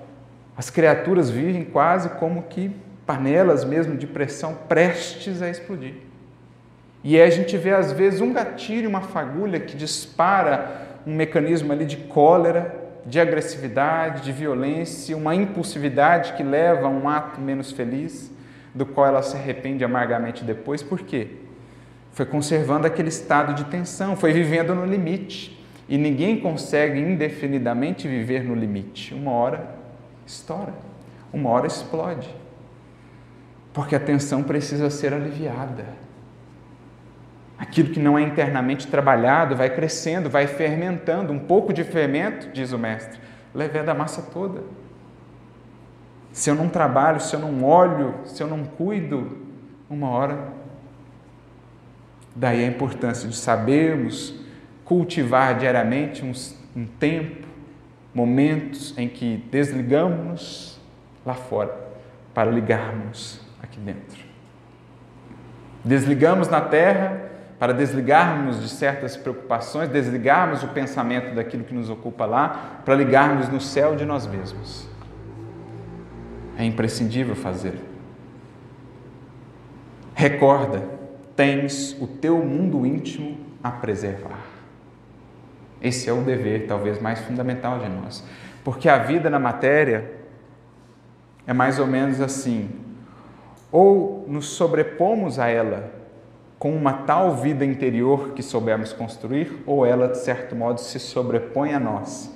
S1: as criaturas vivem quase como que panelas mesmo de pressão prestes a explodir. E a gente vê às vezes um gatilho, uma fagulha que dispara um mecanismo ali de cólera, de agressividade, de violência, uma impulsividade que leva a um ato menos feliz, do qual ela se arrepende amargamente depois. Por quê? Foi conservando aquele estado de tensão, foi vivendo no limite. E ninguém consegue indefinidamente viver no limite. Uma hora estoura, uma hora explode. Porque a tensão precisa ser aliviada. Aquilo que não é internamente trabalhado vai crescendo, vai fermentando. Um pouco de fermento, diz o mestre, leveda a massa toda. Se eu não trabalho, se eu não olho, se eu não cuido, uma hora. Daí a importância de sabermos cultivar diariamente uns, um tempo, momentos em que desligamos lá fora para ligarmos aqui dentro. Desligamos na terra para desligarmos de certas preocupações, desligarmos o pensamento daquilo que nos ocupa lá, para ligarmos no céu de nós mesmos. É imprescindível fazer. Recorda, tens o teu mundo íntimo a preservar. Esse é o dever, talvez mais fundamental de nós, porque a vida na matéria é mais ou menos assim: ou nos sobrepomos a ela com uma tal vida interior que soubermos construir, ou ela, de certo modo, se sobrepõe a nós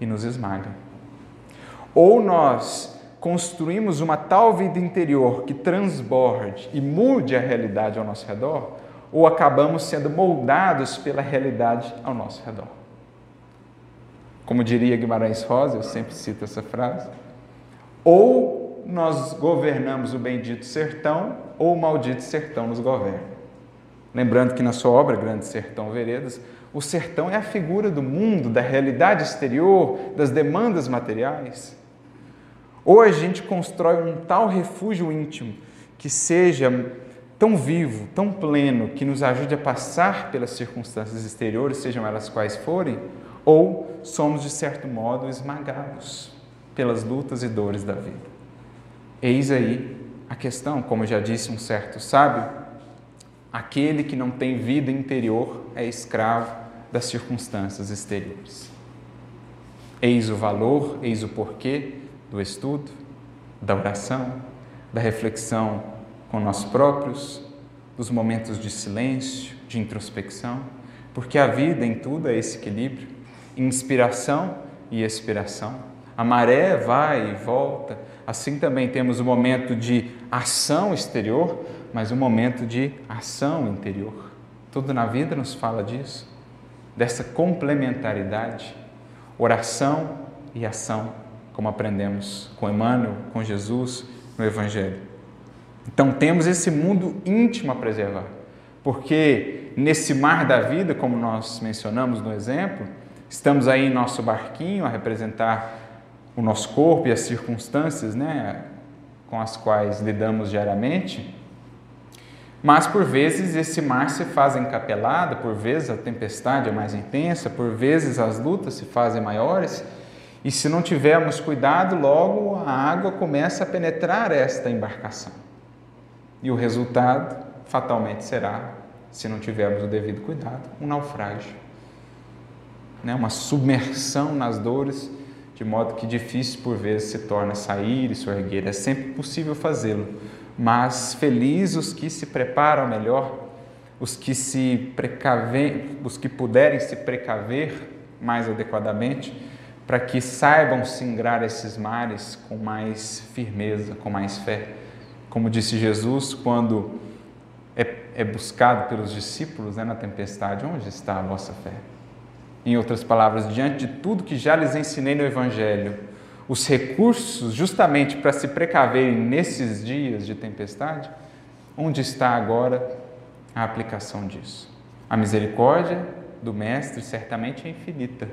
S1: e nos esmaga. Ou nós construímos uma tal vida interior que transborde e mude a realidade ao nosso redor, ou acabamos sendo moldados pela realidade ao nosso redor. Como diria Guimarães Rosa, eu sempre cito essa frase, ou nós governamos o bendito sertão, ou o maldito sertão nos governa. Lembrando que na sua obra Grande Sertão Veredas, o sertão é a figura do mundo, da realidade exterior, das demandas materiais. Ou a gente constrói um tal refúgio íntimo que seja tão vivo, tão pleno, que nos ajude a passar pelas circunstâncias exteriores, sejam elas quais forem, ou somos, de certo modo, esmagados pelas lutas e dores da vida. Eis aí a questão, como já disse um certo sábio, aquele que não tem vida interior é escravo das circunstâncias exteriores. Eis o valor, eis o porquê do estudo, da oração, da reflexão com nós próprios, dos momentos de silêncio, de introspecção, porque a vida em tudo é esse equilíbrio, inspiração e expiração. A maré vai e volta, assim também temos o momento de ação exterior, mas o momento de ação interior. Tudo na vida nos fala disso, dessa complementaridade, oração e ação, como aprendemos com Emmanuel, com Jesus no Evangelho. Então temos esse mundo íntimo a preservar, porque nesse mar da vida, como nós mencionamos no exemplo, estamos aí em nosso barquinho a representar o nosso corpo e as circunstâncias né, com as quais lidamos diariamente, mas por vezes esse mar se faz encapelado, por vezes a tempestade é mais intensa, por vezes as lutas se fazem maiores, e se não tivermos cuidado, logo a água começa a penetrar esta embarcação. E o resultado fatalmente será, se não tivermos o devido cuidado, um naufrágio. Né? Uma submersão nas dores, de modo que difícil por vezes se torna sair e erguer. É sempre possível fazê-lo, mas felizes os que se preparam melhor, os que se precaver, os que puderem se precaver mais adequadamente, para que saibam singrar esses mares com mais firmeza, com mais fé como disse Jesus, quando é, é buscado pelos discípulos né, na tempestade, onde está a vossa fé? Em outras palavras, diante de tudo que já lhes ensinei no Evangelho, os recursos justamente para se precaverem nesses dias de tempestade, onde está agora a aplicação disso? A misericórdia do Mestre certamente é infinita,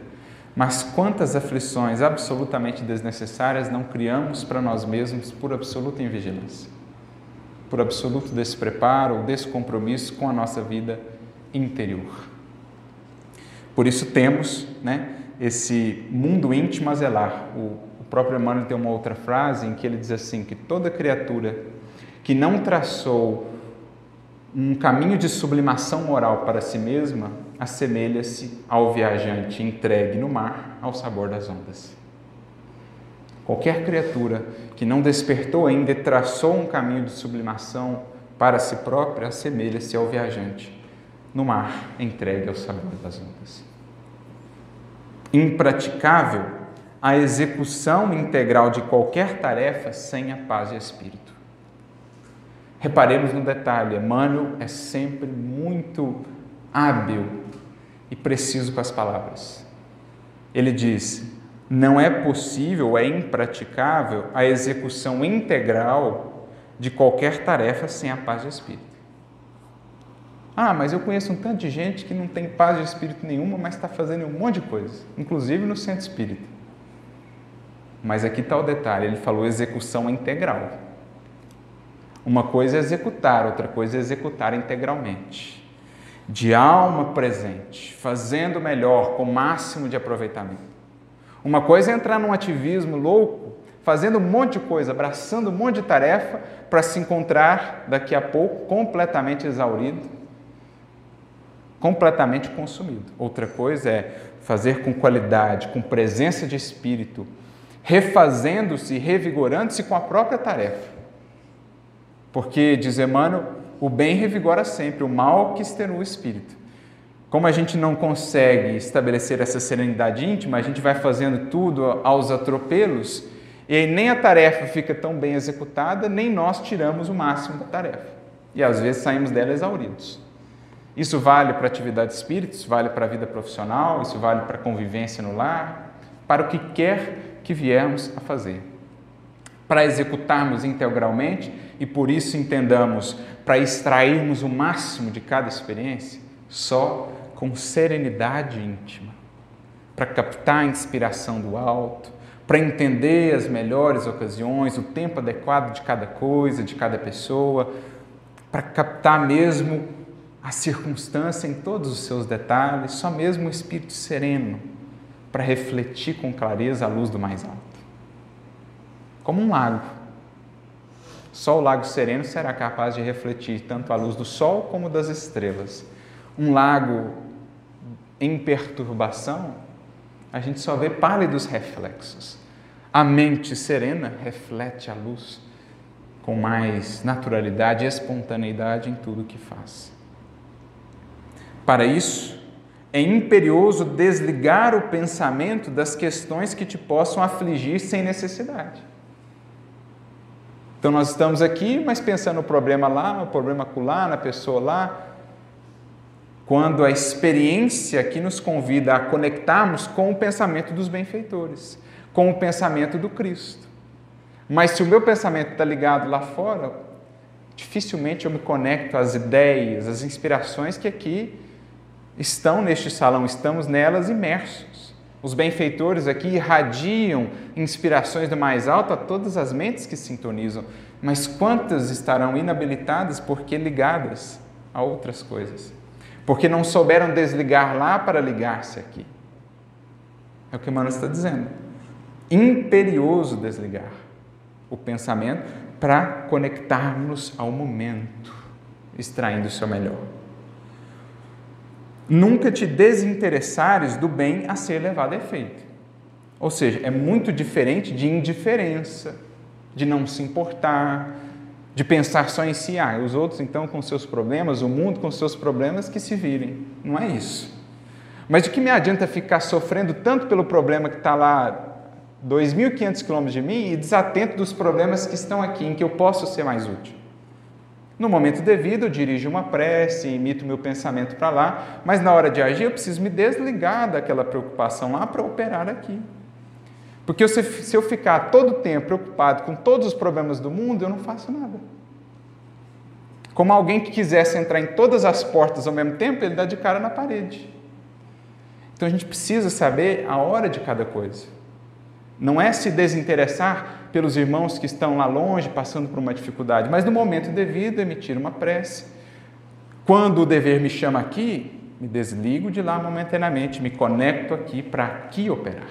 S1: mas quantas aflições absolutamente desnecessárias não criamos para nós mesmos por absoluta invigilância? por absoluto despreparo ou descompromisso com a nossa vida interior. Por isso temos né, esse mundo íntimo a zelar. O, próprio Emmanuel tem uma outra frase em que ele diz assim, que toda criatura que não traçou um caminho de sublimação moral para si mesma, assemelha-se ao viajante entregue no mar ao sabor das ondas. Qualquer criatura que não despertou ainda e traçou um caminho de sublimação para si própria assemelha-se ao viajante no mar entregue ao sabor das ondas. Impraticável a execução integral de qualquer tarefa sem a paz de espírito. Reparemos no detalhe: Emmanuel é sempre muito hábil e preciso com as palavras. Ele diz: não é possível, é impraticável a execução integral de qualquer tarefa sem a paz de espírito. Ah, mas eu conheço um tanto de gente que não tem paz de espírito nenhuma, mas está fazendo um monte de coisa, inclusive no centro espírita. Mas aqui está o detalhe: ele falou execução integral. Uma coisa é executar, outra coisa é executar integralmente. De alma presente, fazendo melhor, com o máximo de aproveitamento. Uma coisa é entrar num ativismo louco, fazendo um monte de coisa, abraçando um monte de tarefa, para se encontrar daqui a pouco completamente exaurido, completamente consumido. Outra coisa é fazer com qualidade, com presença de espírito, refazendo-se, revigorando-se com a própria tarefa. Porque, diz Emmanuel, o bem revigora sempre, o mal que extenua o espírito. Como a gente não consegue estabelecer essa serenidade íntima, a gente vai fazendo tudo aos atropelos e nem a tarefa fica tão bem executada, nem nós tiramos o máximo da tarefa. E às vezes saímos dela exauridos. Isso vale para atividade espírita, isso vale para a vida profissional, isso vale para a convivência no lar, para o que quer que viermos a fazer. Para executarmos integralmente e por isso entendamos, para extrairmos o máximo de cada experiência, só com serenidade íntima, para captar a inspiração do alto, para entender as melhores ocasiões, o tempo adequado de cada coisa, de cada pessoa, para captar mesmo a circunstância em todos os seus detalhes, só mesmo o espírito sereno para refletir com clareza a luz do mais alto. Como um lago. Só o lago sereno será capaz de refletir tanto a luz do sol como das estrelas. Um lago em perturbação, a gente só vê pálidos reflexos. A mente serena reflete a luz com mais naturalidade e espontaneidade em tudo que faz. Para isso, é imperioso desligar o pensamento das questões que te possam afligir sem necessidade. Então, nós estamos aqui, mas pensando no problema lá, o problema acolá, na pessoa lá, quando a experiência aqui nos convida a conectarmos com o pensamento dos benfeitores, com o pensamento do Cristo. Mas se o meu pensamento está ligado lá fora, dificilmente eu me conecto às ideias, às inspirações que aqui estão neste salão, estamos nelas imersos. Os benfeitores aqui irradiam inspirações do mais alto a todas as mentes que sintonizam, mas quantas estarão inabilitadas porque ligadas a outras coisas? Porque não souberam desligar lá para ligar-se aqui. É o que Emmanuel está dizendo. Imperioso desligar o pensamento para conectarmos ao momento, extraindo o seu melhor. Nunca te desinteressares do bem a ser levado a efeito. Ou seja, é muito diferente de indiferença, de não se importar, de pensar só em si. Ah, os outros então com seus problemas, o mundo com seus problemas, que se virem. Não é isso. Mas de que me adianta ficar sofrendo tanto pelo problema que está lá 2.500 quilômetros de mim e desatento dos problemas que estão aqui, em que eu posso ser mais útil? No momento devido, eu dirijo uma prece, imito meu pensamento para lá, mas na hora de agir eu preciso me desligar daquela preocupação lá para operar aqui. Porque se eu ficar todo o tempo preocupado com todos os problemas do mundo, eu não faço nada. Como alguém que quisesse entrar em todas as portas ao mesmo tempo, ele dá de cara na parede. Então a gente precisa saber a hora de cada coisa. Não é se desinteressar pelos irmãos que estão lá longe, passando por uma dificuldade, mas no momento devido, emitir uma prece. Quando o dever me chama aqui, me desligo de lá momentaneamente, me conecto aqui para aqui operar.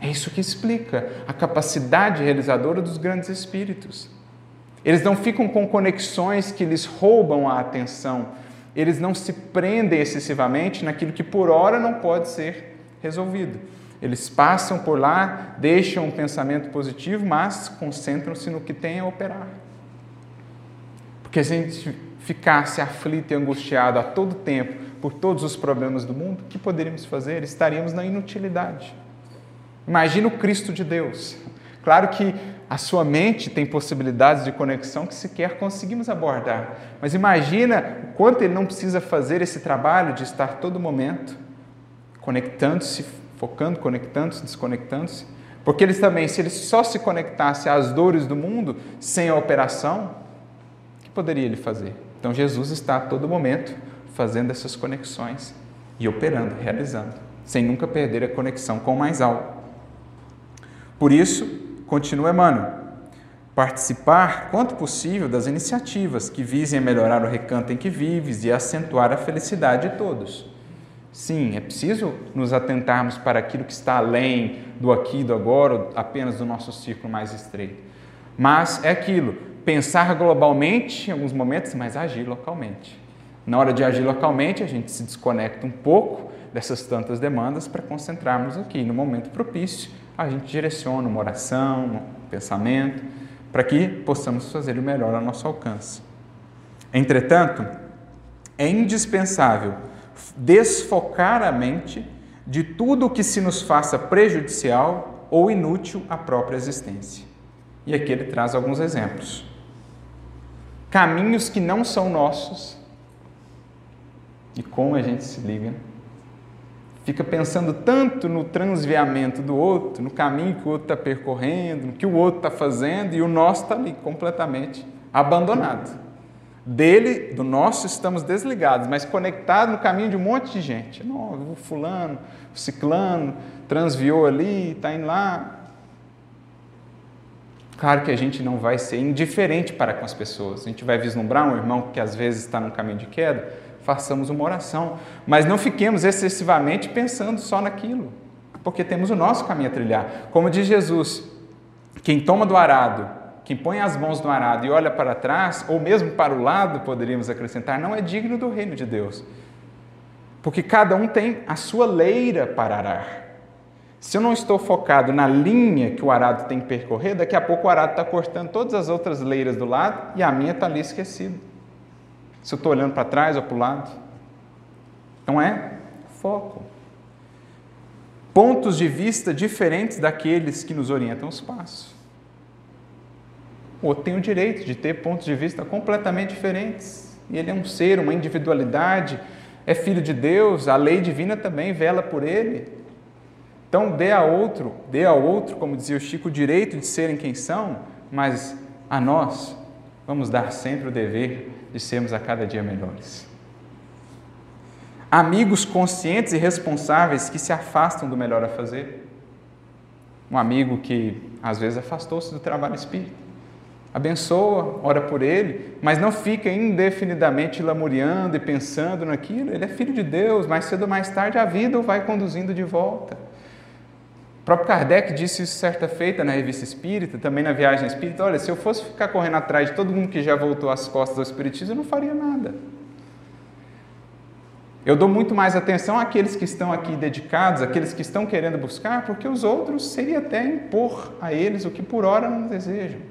S1: É isso que explica a capacidade realizadora dos grandes espíritos. Eles não ficam com conexões que lhes roubam a atenção, eles não se prendem excessivamente naquilo que por hora não pode ser resolvido. Eles passam por lá, deixam um pensamento positivo, mas concentram-se no que tem a operar. Porque se a gente ficasse aflito e angustiado a todo tempo por todos os problemas do mundo, o que poderíamos fazer? Estaríamos na inutilidade. Imagina o Cristo de Deus. Claro que a sua mente tem possibilidades de conexão que sequer conseguimos abordar. Mas imagina o quanto ele não precisa fazer esse trabalho de estar todo momento conectando-se, focando, conectando-se, desconectando-se. Porque eles também, se eles só se conectasse às dores do mundo sem a operação, o que poderia ele fazer? Então Jesus está a todo momento fazendo essas conexões e operando, realizando, sem nunca perder a conexão com o mais alto. Por isso, continua Emmanuel, participar quanto possível das iniciativas que visem a melhorar o recanto em que vives e acentuar a felicidade de todos. Sim, é preciso nos atentarmos para aquilo que está além do aqui do agora, apenas do nosso círculo mais estreito. Mas é aquilo, pensar globalmente em alguns momentos, mas agir localmente. Na hora de agir localmente, a gente se desconecta um pouco dessas tantas demandas para concentrarmos aqui no momento propício a gente direciona uma oração, um pensamento, para que possamos fazer o melhor ao nosso alcance. Entretanto, é indispensável desfocar a mente de tudo o que se nos faça prejudicial ou inútil à própria existência. E aqui ele traz alguns exemplos. Caminhos que não são nossos e como a gente se liga fica pensando tanto no transviamento do outro, no caminho que o outro está percorrendo, no que o outro está fazendo, e o nosso está ali completamente abandonado. Dele, do nosso, estamos desligados, mas conectados no caminho de um monte de gente. Não, o fulano, o ciclano, transviou ali, está indo lá. Claro que a gente não vai ser indiferente para com as pessoas. A gente vai vislumbrar um irmão que às vezes está num caminho de queda, façamos uma oração. Mas não fiquemos excessivamente pensando só naquilo, porque temos o nosso caminho a trilhar. Como diz Jesus, quem toma do arado, quem põe as mãos no arado e olha para trás, ou mesmo para o lado, poderíamos acrescentar, não é digno do reino de Deus. Porque cada um tem a sua leira para arar. Se eu não estou focado na linha que o arado tem que percorrer, daqui a pouco o arado está cortando todas as outras leiras do lado e a minha está ali esquecida. Se eu estou olhando para trás ou para o lado. Não é foco. Pontos de vista diferentes daqueles que nos orientam os passos. O outro tem o direito de ter pontos de vista completamente diferentes. E ele é um ser, uma individualidade, é filho de Deus, a lei divina também vela por ele. Então, dê a outro, dê ao outro, como dizia o Chico, o direito de serem quem são, mas a nós vamos dar sempre o dever de sermos a cada dia melhores. Amigos conscientes e responsáveis que se afastam do melhor a fazer. Um amigo que às vezes afastou-se do trabalho espírita. Abençoa, ora por ele, mas não fica indefinidamente lamuriando e pensando naquilo. Ele é filho de Deus, mais cedo ou mais tarde a vida o vai conduzindo de volta. O próprio Kardec disse isso certa feita na revista Espírita, também na viagem espírita. Olha, se eu fosse ficar correndo atrás de todo mundo que já voltou às costas ao Espiritismo, eu não faria nada. Eu dou muito mais atenção àqueles que estão aqui dedicados, àqueles que estão querendo buscar, porque os outros seria até impor a eles o que por hora não desejam.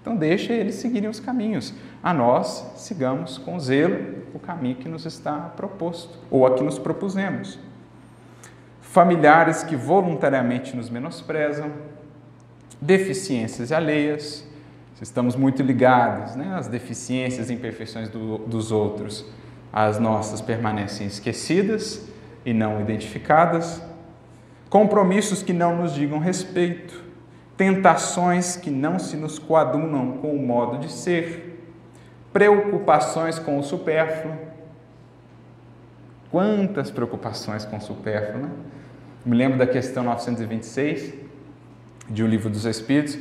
S1: Então deixa eles seguirem os caminhos. A nós sigamos com zelo o caminho que nos está proposto, ou a que nos propusemos. Familiares que voluntariamente nos menosprezam, deficiências alheias, estamos muito ligados né, às deficiências e imperfeições do, dos outros, as nossas permanecem esquecidas e não identificadas, compromissos que não nos digam respeito, tentações que não se nos coadunam com o modo de ser, preocupações com o supérfluo. Quantas preocupações com o supérfluo, né? Me lembro da questão 926 de O Livro dos Espíritos,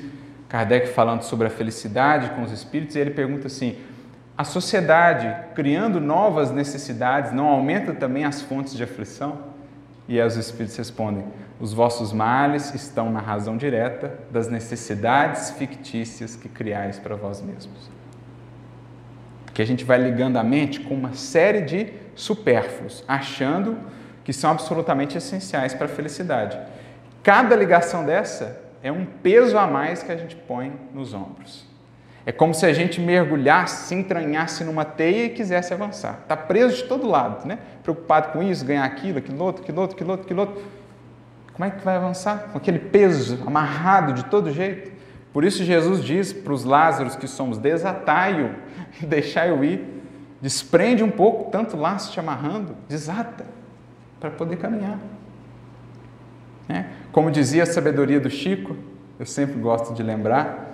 S1: Kardec falando sobre a felicidade com os espíritos, e ele pergunta assim: a sociedade criando novas necessidades não aumenta também as fontes de aflição? E aí os espíritos respondem: os vossos males estão na razão direta das necessidades fictícias que criais para vós mesmos. Que a gente vai ligando a mente com uma série de supérfluos, achando que são absolutamente essenciais para a felicidade. Cada ligação dessa é um peso a mais que a gente põe nos ombros. É como se a gente mergulhasse, se entranhasse numa teia e quisesse avançar. Está preso de todo lado, né? Preocupado com isso, ganhar aquilo, aquilo outro, aquilo outro, aquilo outro, aquilo outro. Como é que vai avançar? Com aquele peso amarrado de todo jeito. Por isso Jesus diz para os Lázaros que somos desatai-o deixai-o ir. Desprende um pouco tanto laço te amarrando, desata para poder caminhar. É. Como dizia a sabedoria do Chico, eu sempre gosto de lembrar,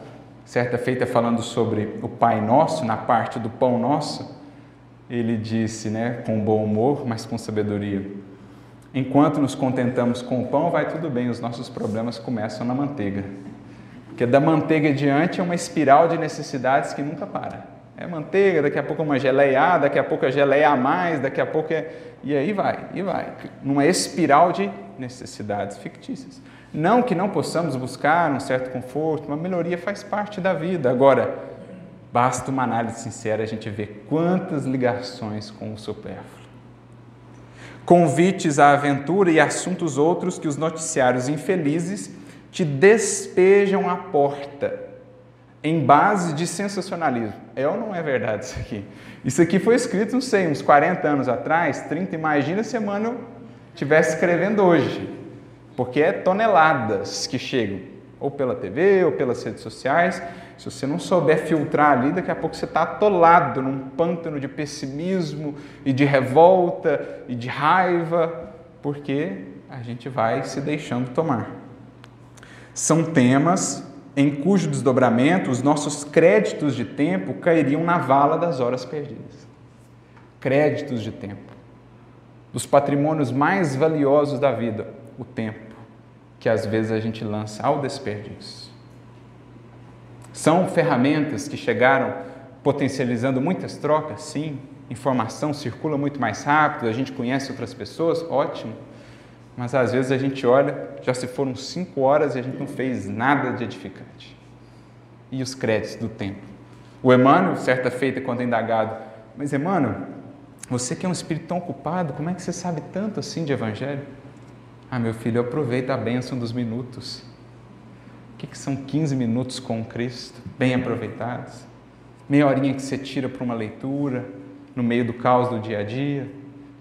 S1: certa feita falando sobre o Pai Nosso, na parte do Pão Nosso, ele disse, né, com bom humor, mas com sabedoria: enquanto nos contentamos com o pão, vai tudo bem, os nossos problemas começam na manteiga. Porque da manteiga diante é uma espiral de necessidades que nunca para. É manteiga, daqui a pouco é uma geleia daqui a pouco é geleia a mais, daqui a pouco é. E aí vai, e vai. Numa espiral de necessidades fictícias. Não que não possamos buscar um certo conforto, uma melhoria faz parte da vida. Agora, basta uma análise sincera a gente ver quantas ligações com o supérfluo. Convites à aventura e assuntos outros que os noticiários infelizes te despejam à porta em base de sensacionalismo. É ou não é verdade isso aqui? Isso aqui foi escrito, não sei, uns 40 anos atrás, 30, imagina se mano estivesse escrevendo hoje. Porque é toneladas que chegam, ou pela TV, ou pelas redes sociais. Se você não souber filtrar ali, daqui a pouco você está atolado num pântano de pessimismo e de revolta e de raiva, porque a gente vai se deixando tomar. São temas em cujo desdobramento os nossos créditos de tempo cairiam na vala das horas perdidas. Créditos de tempo. Dos patrimônios mais valiosos da vida, o tempo, que às vezes a gente lança ao desperdício. São ferramentas que chegaram potencializando muitas trocas, sim. Informação circula muito mais rápido, a gente conhece outras pessoas, ótimo. Mas às vezes a gente olha, já se foram cinco horas e a gente não fez nada de edificante. E os créditos do tempo? O Emmanuel, certa feita, quando indagado, mas Emmanuel, você que é um espírito tão ocupado, como é que você sabe tanto assim de evangelho? Ah, meu filho, aproveita a bênção dos minutos. O que, que são 15 minutos com Cristo, bem aproveitados? Meia horinha que você tira para uma leitura, no meio do caos do dia a dia.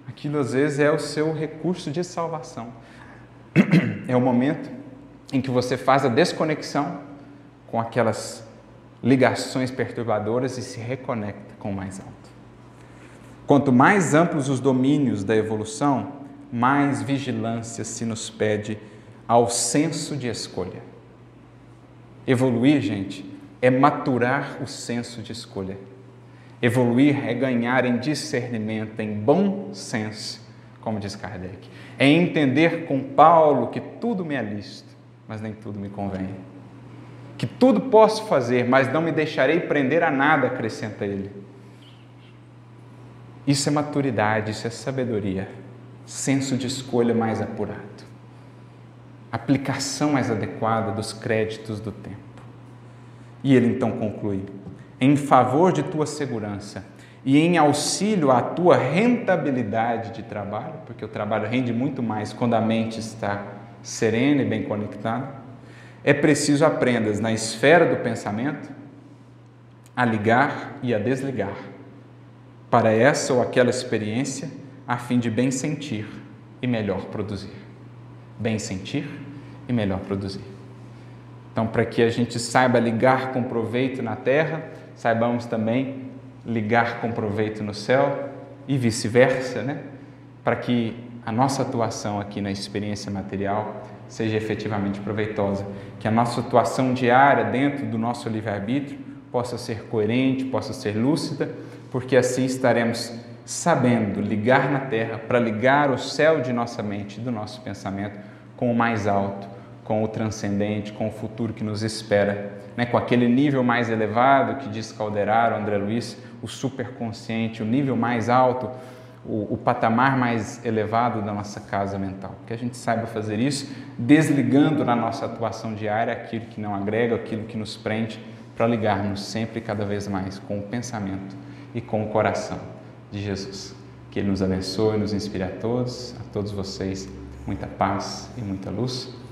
S1: Aquilo às vezes é o seu recurso de salvação. É o momento em que você faz a desconexão com aquelas ligações perturbadoras e se reconecta com o mais alto. Quanto mais amplos os domínios da evolução, mais vigilância se nos pede ao senso de escolha. Evoluir, gente, é maturar o senso de escolha. Evoluir é ganhar em discernimento, em bom senso, como diz Kardec. É entender com Paulo que tudo me é lícito, mas nem tudo me convém. Que tudo posso fazer, mas não me deixarei prender a nada, acrescenta ele. Isso é maturidade, isso é sabedoria, senso de escolha mais apurado, aplicação mais adequada dos créditos do tempo. E ele então conclui: em favor de tua segurança e em auxílio à tua rentabilidade de trabalho, porque o trabalho rende muito mais quando a mente está serena e bem conectada, é preciso aprendas na esfera do pensamento a ligar e a desligar para essa ou aquela experiência a fim de bem sentir e melhor produzir. Bem sentir e melhor produzir. Então, para que a gente saiba ligar com proveito na terra, saibamos também ligar com proveito no céu e vice-versa, né? Para que a nossa atuação aqui na experiência material seja efetivamente proveitosa, que a nossa atuação diária dentro do nosso livre-arbítrio possa ser coerente, possa ser lúcida, porque assim estaremos sabendo ligar na terra para ligar o céu de nossa mente, do nosso pensamento, com o mais alto, com o transcendente, com o futuro que nos espera, né? com aquele nível mais elevado que diz Calderaro, André Luiz, o superconsciente, o nível mais alto, o, o, patamar mais elevado da nossa casa mental. Que a gente saiba fazer isso, desligando na nossa atuação diária aquilo que não agrega, aquilo que nos prende, para ligarmos sempre e cada vez mais com o pensamento e com o coração de Jesus. Que Ele nos abençoe, nos inspire a todos, a todos vocês, muita paz e muita luz